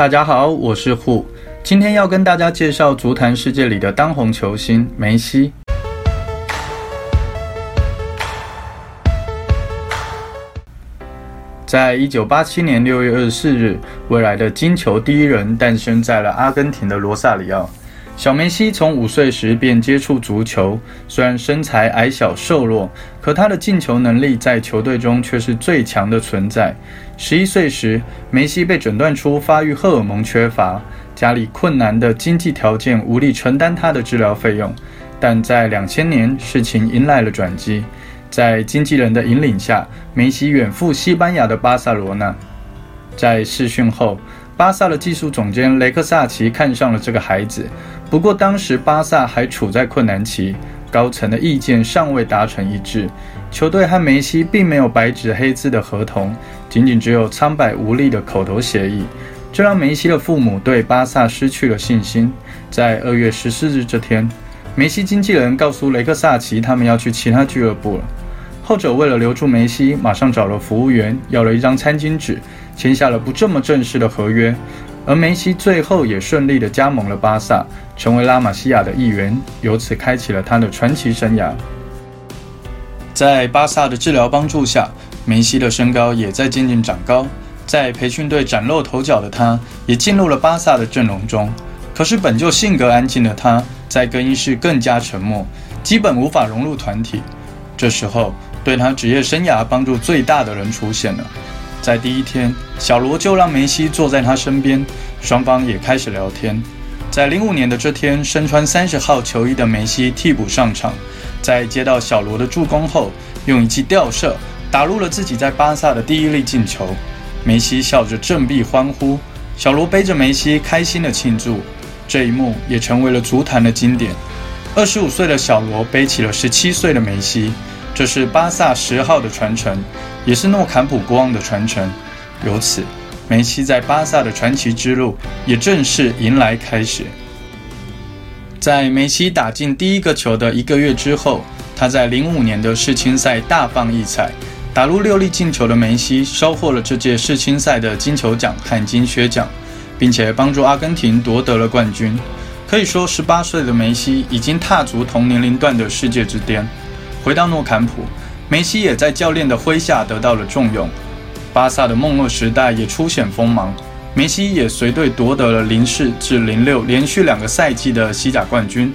大家好，我是 Who，，今天要跟大家介绍足坛世界里的当红球星梅西。在一九八七年六月二十四日，未来的金球第一人诞生在了阿根廷的罗萨里奥。小梅西从五岁时便接触足球，虽然身材矮小瘦弱，可他的进球能力在球队中却是最强的存在。十一岁时，梅西被诊断出发育荷尔蒙缺乏，家里困难的经济条件无力承担他的治疗费用。但在两千年，事情迎来了转机，在经纪人的引领下，梅西远赴西班牙的巴塞罗那。在试训后，巴萨的技术总监雷克萨奇看上了这个孩子。不过，当时巴萨还处在困难期，高层的意见尚未达成一致。球队和梅西并没有白纸黑字的合同，仅仅只有苍白无力的口头协议，这让梅西的父母对巴萨失去了信心。在二月十四日这天，梅西经纪人告诉雷克萨奇，他们要去其他俱乐部了。后者为了留住梅西，马上找了服务员，要了一张餐巾纸，签下了不这么正式的合约。而梅西最后也顺利地加盟了巴萨，成为拉玛西亚的一员，由此开启了他的传奇生涯。在巴萨的治疗帮助下，梅西的身高也在渐渐长高。在培训队崭露头角的他，也进入了巴萨的阵容中。可是本就性格安静的他，在更衣室更加沉默，基本无法融入团体。这时候，对他职业生涯帮助最大的人出现了。在第一天，小罗就让梅西坐在他身边，双方也开始聊天。在零五年的这天，身穿三十号球衣的梅西替补上场，在接到小罗的助攻后，用一记吊射打入了自己在巴萨的第一粒进球。梅西笑着振臂欢呼，小罗背着梅西开心的庆祝。这一幕也成为了足坛的经典。二十五岁的小罗背起了十七岁的梅西。这是巴萨十号的传承，也是诺坎普国王的传承。由此，梅西在巴萨的传奇之路也正式迎来开始。在梅西打进第一个球的一个月之后，他在零五年的世青赛大放异彩，打入六粒进球的梅西收获了这届世青赛的金球奖和金靴奖，并且帮助阿根廷夺得了冠军。可以说，十八岁的梅西已经踏足同年龄段的世界之巅。回到诺坎普，梅西也在教练的麾下得到了重用。巴萨的梦噩时代也初显锋芒，梅西也随队夺得了零四至零六连续两个赛季的西甲冠军。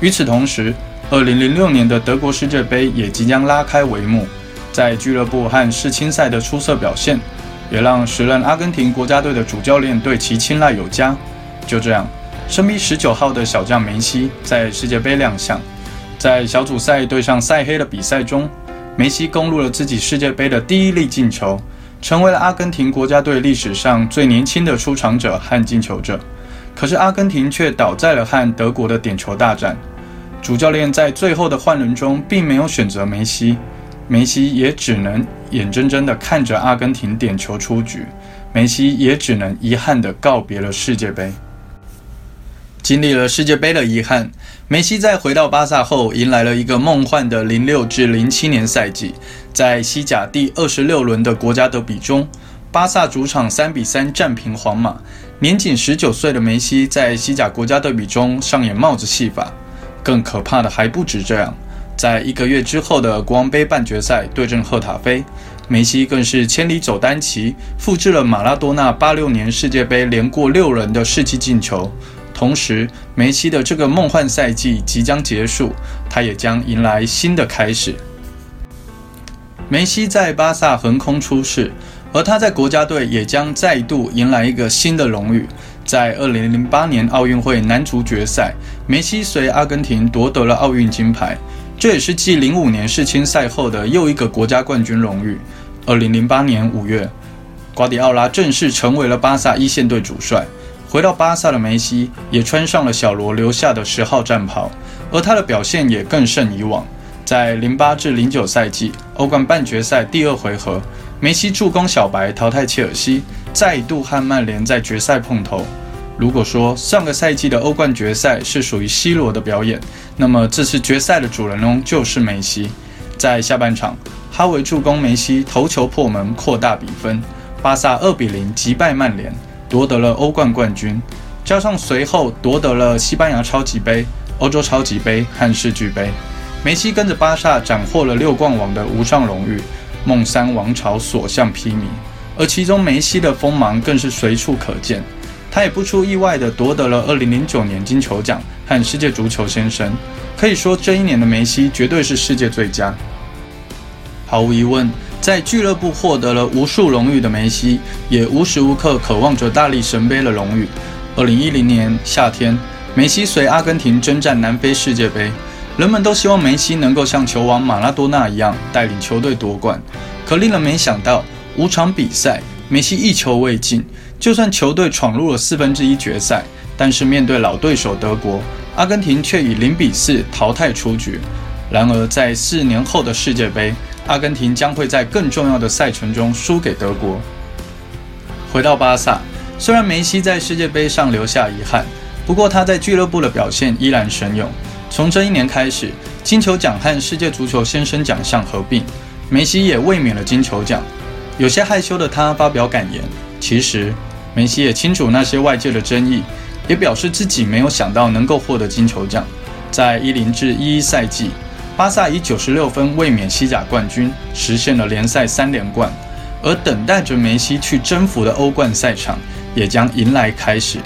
与此同时，二零零六年的德国世界杯也即将拉开帷幕。在俱乐部和世青赛的出色表现，也让时任阿根廷国家队的主教练对其青睐有加。就这样，身披十九号的小将梅西在世界杯亮相。在小组赛对上塞黑的比赛中，梅西攻入了自己世界杯的第一粒进球，成为了阿根廷国家队历史上最年轻的出场者和进球者。可是阿根廷却倒在了和德国的点球大战。主教练在最后的换人中并没有选择梅西，梅西也只能眼睁睁地看着阿根廷点球出局，梅西也只能遗憾地告别了世界杯。经历了世界杯的遗憾，梅西在回到巴萨后，迎来了一个梦幻的零六至零七年赛季。在西甲第二十六轮的国家德比中，巴萨主场三比三战平皇马。年仅十九岁的梅西在西甲国家德比中上演帽子戏法。更可怕的还不止这样，在一个月之后的国王杯半决赛对阵赫塔菲，梅西更是千里走单骑，复制了马拉多纳八六年世界杯连过六人的世纪进球。同时，梅西的这个梦幻赛季即将结束，他也将迎来新的开始。梅西在巴萨横空出世，而他在国家队也将再度迎来一个新的荣誉。在2008年奥运会男足决赛，梅西随阿根廷夺得了奥运金牌，这也是继05年世青赛后的又一个国家冠军荣誉。2008年5月，瓜迪奥拉正式成为了巴萨一线队主帅。回到巴萨的梅西也穿上了小罗留下的十号战袍，而他的表现也更胜以往。在零八至零九赛季欧冠半决赛第二回合，梅西助攻小白淘汰切尔西，再度和曼联在决赛碰头。如果说上个赛季的欧冠决赛是属于 C 罗的表演，那么这次决赛的主人翁就是梅西。在下半场，哈维助攻梅西头球破门，扩大比分，巴萨二比零击败曼联。夺得了欧冠冠军，加上随后夺得了西班牙超级杯、欧洲超级杯和世俱杯，梅西跟着巴萨斩获了六冠王的无上荣誉，梦三王朝所向披靡。而其中梅西的锋芒更是随处可见，他也不出意外的夺得了2009年金球奖和世界足球先生。可以说，这一年的梅西绝对是世界最佳。毫无疑问，在俱乐部获得了无数荣誉的梅西，也无时无刻渴望着大力神杯的荣誉。二零一零年夏天，梅西随阿根廷征战南非世界杯，人们都希望梅西能够像球王马拉多纳一样带领球队夺冠。可令人没想到，五场比赛，梅西一球未进。就算球队闯入了四分之一决赛，但是面对老对手德国，阿根廷却以零比四淘汰出局。然而，在四年后的世界杯，阿根廷将会在更重要的赛程中输给德国。回到巴萨，虽然梅西在世界杯上留下遗憾，不过他在俱乐部的表现依然神勇。从这一年开始，金球奖和世界足球先生奖项合并，梅西也卫冕了金球奖。有些害羞的他发表感言，其实梅西也清楚那些外界的争议，也表示自己没有想到能够获得金球奖。在一零至一一赛季。巴萨以九十六分卫冕西甲冠军，实现了联赛三连冠，而等待着梅西去征服的欧冠赛场也将迎来开始。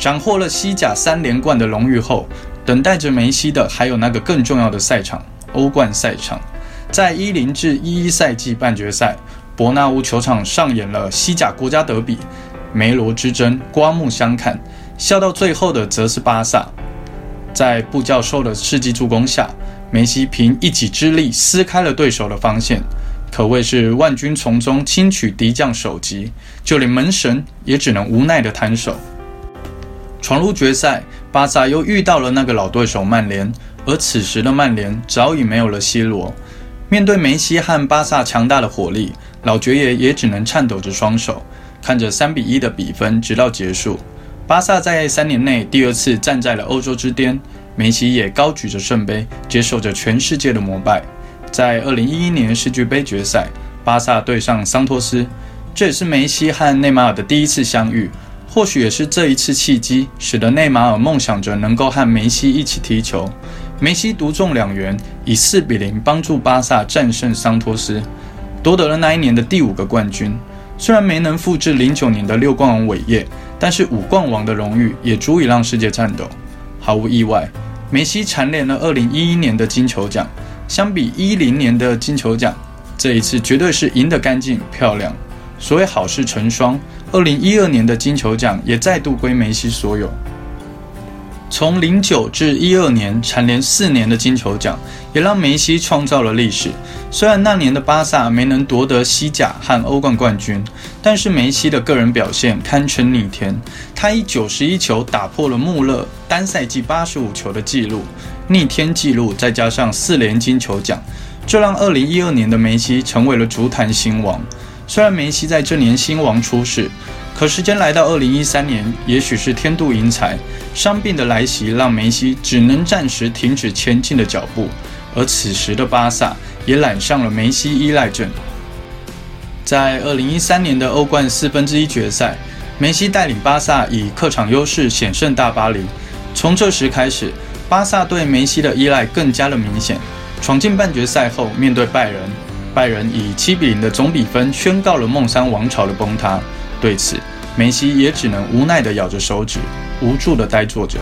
斩获了西甲三连冠的荣誉后，等待着梅西的还有那个更重要的赛场——欧冠赛场。在一零至一一赛季半决赛，伯纳乌球场上演了西甲国家德比，梅罗之争刮目相看，笑到最后的则是巴萨。在布教授的世纪助攻下，梅西凭一己之力撕开了对手的防线，可谓是万军丛中轻取敌将首级，就连门神也只能无奈的摊手。闯入决赛，巴萨又遇到了那个老对手曼联，而此时的曼联早已没有了 C 罗。面对梅西和巴萨强大的火力，老爵爷也只能颤抖着双手，看着三比一的比分直到结束。巴萨在三年内第二次站在了欧洲之巅，梅西也高举着圣杯，接受着全世界的膜拜。在二零一一年世俱杯决赛，巴萨对上桑托斯，这也是梅西和内马尔的第一次相遇。或许也是这一次契机，使得内马尔梦想着能够和梅西一起踢球。梅西独中两元，以四比零帮助巴萨战胜桑托斯，夺得了那一年的第五个冠军。虽然没能复制零九年的六冠王伟业。但是五冠王的荣誉也足以让世界颤抖。毫无意外，梅西蝉联了2011年的金球奖。相比10年的金球奖，这一次绝对是赢得干净漂亮。所谓好事成双，2012年的金球奖也再度归梅西所有。从零九至一二年蝉联四年的金球奖，也让梅西创造了历史。虽然那年的巴萨没能夺得西甲和欧冠冠军，但是梅西的个人表现堪称逆天。他以九十一球打破了穆勒单赛季八十五球的纪录，逆天纪录再加上四连金球奖，这让二零一二年的梅西成为了足坛新王。虽然梅西在这年新王出世。可时间来到二零一三年，也许是天妒英才，伤病的来袭让梅西只能暂时停止前进的脚步，而此时的巴萨也染上了梅西依赖症。在二零一三年的欧冠四分之一决赛，梅西带领巴萨以客场优势险胜大巴黎。从这时开始，巴萨对梅西的依赖更加的明显。闯进半决赛后，面对拜仁，拜仁以七比零的总比分宣告了梦三王朝的崩塌。对此，梅西也只能无奈地咬着手指，无助地呆坐着。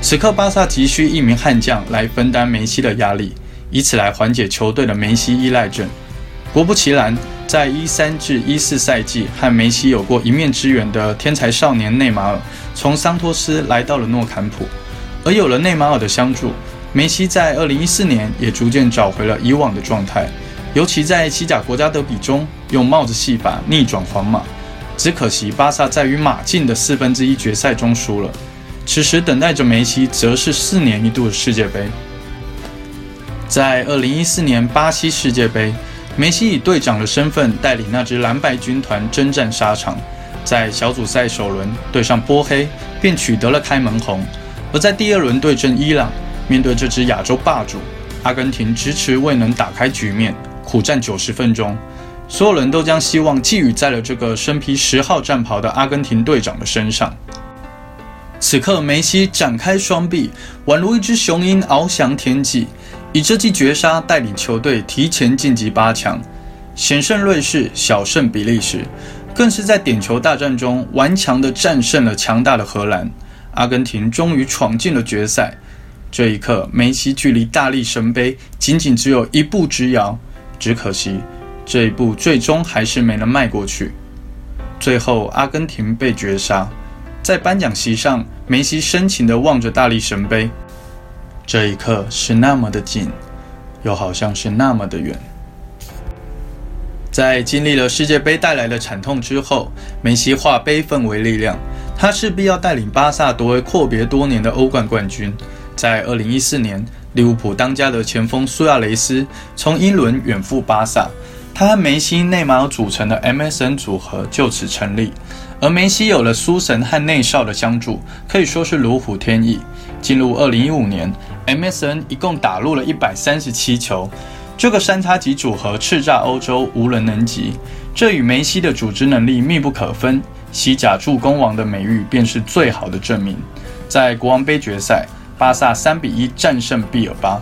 此刻，巴萨急需一名悍将来分担梅西的压力，以此来缓解球队的梅西依赖症。果不其然，在一三至一四赛季和梅西有过一面之缘的天才少年内马尔，从桑托斯来到了诺坎普，而有了内马尔的相助，梅西在二零一四年也逐渐找回了以往的状态，尤其在西甲国家德比中，用帽子戏法逆转皇马。只可惜，巴萨在与马竞的四分之一决赛中输了。此时等待着梅西，则是四年一度的世界杯。在二零一四年巴西世界杯，梅西以队长的身份带领那支蓝白军团征战沙场，在小组赛首轮对上波黑，便取得了开门红。而在第二轮对阵伊朗，面对这支亚洲霸主，阿根廷迟迟未能打开局面，苦战九十分钟。所有人都将希望寄予在了这个身披十号战袍的阿根廷队长的身上。此刻，梅西展开双臂，宛如一只雄鹰翱翔天际，以这记绝杀带领球队提前晋级八强，险胜瑞士，小胜比利时，更是在点球大战中顽强地战胜了强大的荷兰。阿根廷终于闯进了决赛。这一刻，梅西距离大力神杯仅仅只有一步之遥，只可惜这一步最终还是没能迈过去。最后，阿根廷被绝杀。在颁奖席上，梅西深情地望着大力神杯，这一刻是那么的近，又好像是那么的远。在经历了世界杯带来的惨痛之后，梅西化悲愤为力量，他势必要带领巴萨夺回阔别多年的欧冠冠军。在2014年，利物浦当家的前锋苏亚雷斯从英伦远赴巴萨，他和梅西、内马尔组成的 MSN 组合就此成立。而梅西有了苏神和内少的相助，可以说是如虎添翼。进入二零一五年，MSN 一共打入了一百三十七球，这个三叉戟组合叱咤欧洲，无人能及。这与梅西的组织能力密不可分，西甲助攻王的美誉便是最好的证明。在国王杯决赛，巴萨三比一战胜毕尔巴；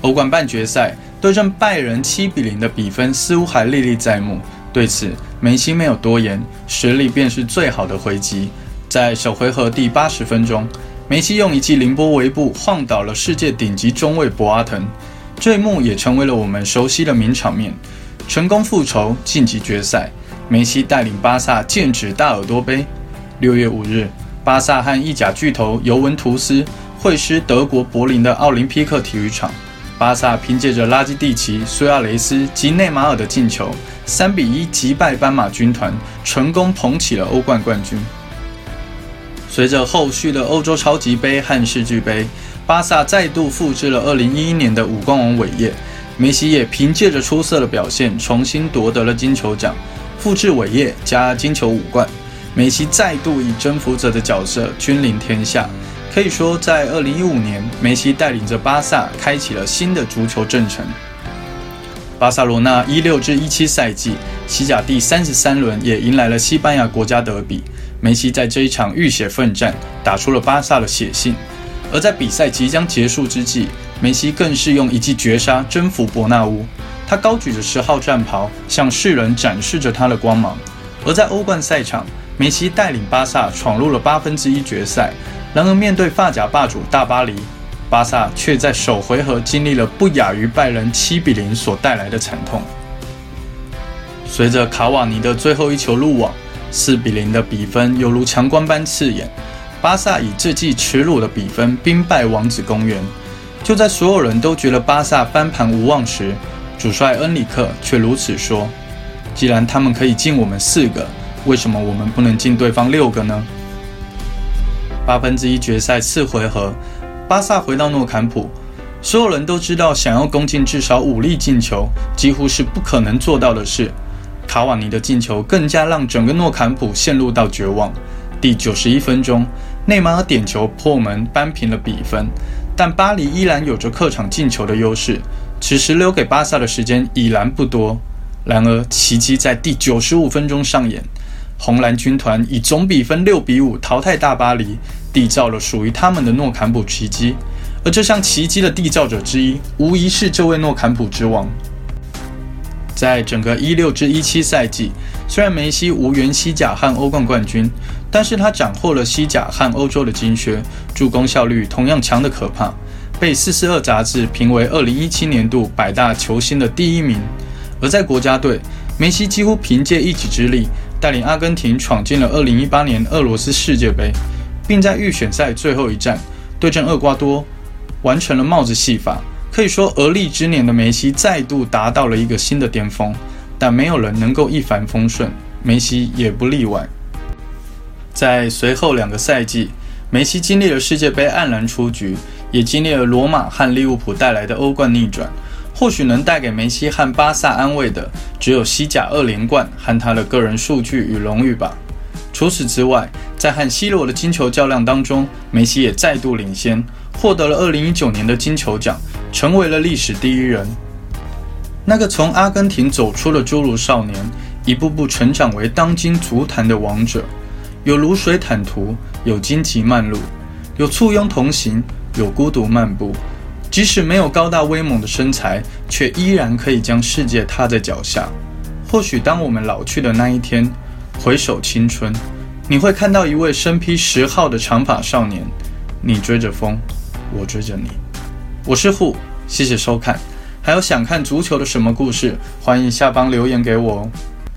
欧冠半决赛对阵拜仁七比零的比分似乎还历历在目。对此，梅西没有多言，实力便是最好的回击。在首回合第八十分钟，梅西用一记凌波微步晃倒了世界顶级中卫博阿滕，这一幕也成为了我们熟悉的名场面。成功复仇，晋级决赛，梅西带领巴萨剑指大耳朵杯。六月五日，巴萨和意甲巨头尤文图斯会师德国柏林的奥林匹克体育场。巴萨凭借着拉基蒂奇、苏亚雷斯及内马尔的进球，三比一击败斑马军团，成功捧起了欧冠冠军。随着后续的欧洲超级杯和世俱杯，巴萨再度复制了2011年的五冠王伟业。梅西也凭借着出色的表现，重新夺得了金球奖，复制伟业加金球五冠。梅西再度以征服者的角色君临天下。可以说，在二零一五年，梅西带领着巴萨开启了新的足球征程。巴塞罗那一六至一七赛季西甲第三十三轮也迎来了西班牙国家德比，梅西在这一场浴血奋战打出了巴萨的血性。而在比赛即将结束之际，梅西更是用一记绝杀征服伯纳乌，他高举着十号战袍，向世人展示着他的光芒。而在欧冠赛场，梅西带领巴萨闯入了八分之一决赛。然而，面对发甲霸主大巴黎，巴萨却在首回合经历了不亚于拜仁七比零所带来的惨痛。随着卡瓦尼的最后一球入网，四比零的比分犹如强光般刺眼。巴萨以这记耻辱的比分兵败王子公园。就在所有人都觉得巴萨翻盘无望时，主帅恩里克却如此说：“既然他们可以进我们四个，为什么我们不能进对方六个呢？”八分之一决赛次回合，巴萨回到诺坎普，所有人都知道，想要攻进至少五粒进球，几乎是不可能做到的事。卡瓦尼的进球更加让整个诺坎普陷入到绝望。第九十一分钟，内马尔点球破门扳平了比分，但巴黎依然有着客场进球的优势。此时留给巴萨的时间已然不多。然而，奇迹在第九十五分钟上演，红蓝军团以总比分六比五淘汰大巴黎。缔造了属于他们的诺坎普奇迹，而这项奇迹的缔造者之一，无疑是这位诺坎普之王。在整个一六至一七赛季，虽然梅西无缘西甲和欧冠冠军，但是他斩获了西甲和欧洲的金靴，助攻效率同样强的可怕，被四四二杂志评为二零一七年度百大球星的第一名。而在国家队，梅西几乎凭借一己之力，带领阿根廷闯进了二零一八年俄罗斯世界杯。并在预选赛最后一战对阵厄瓜多，完成了帽子戏法。可以说，而立之年的梅西再度达到了一个新的巅峰。但没有人能够一帆风顺，梅西也不例外。在随后两个赛季，梅西经历了世界杯黯然出局，也经历了罗马和利物浦带来的欧冠逆转。或许能带给梅西和巴萨安慰的，只有西甲二连冠和他的个人数据与荣誉吧。除此之外，在和 C 罗的金球较量当中，梅西也再度领先，获得了2019年的金球奖，成为了历史第一人。那个从阿根廷走出的侏儒少年，一步步成长为当今足坛的王者。有如水坦途，有荆棘漫路，有簇拥同行，有孤独漫步。即使没有高大威猛的身材，却依然可以将世界踏在脚下。或许当我们老去的那一天，回首青春，你会看到一位身披十号的长发少年。你追着风，我追着你。我是户，谢谢收看。还有想看足球的什么故事，欢迎下方留言给我哦。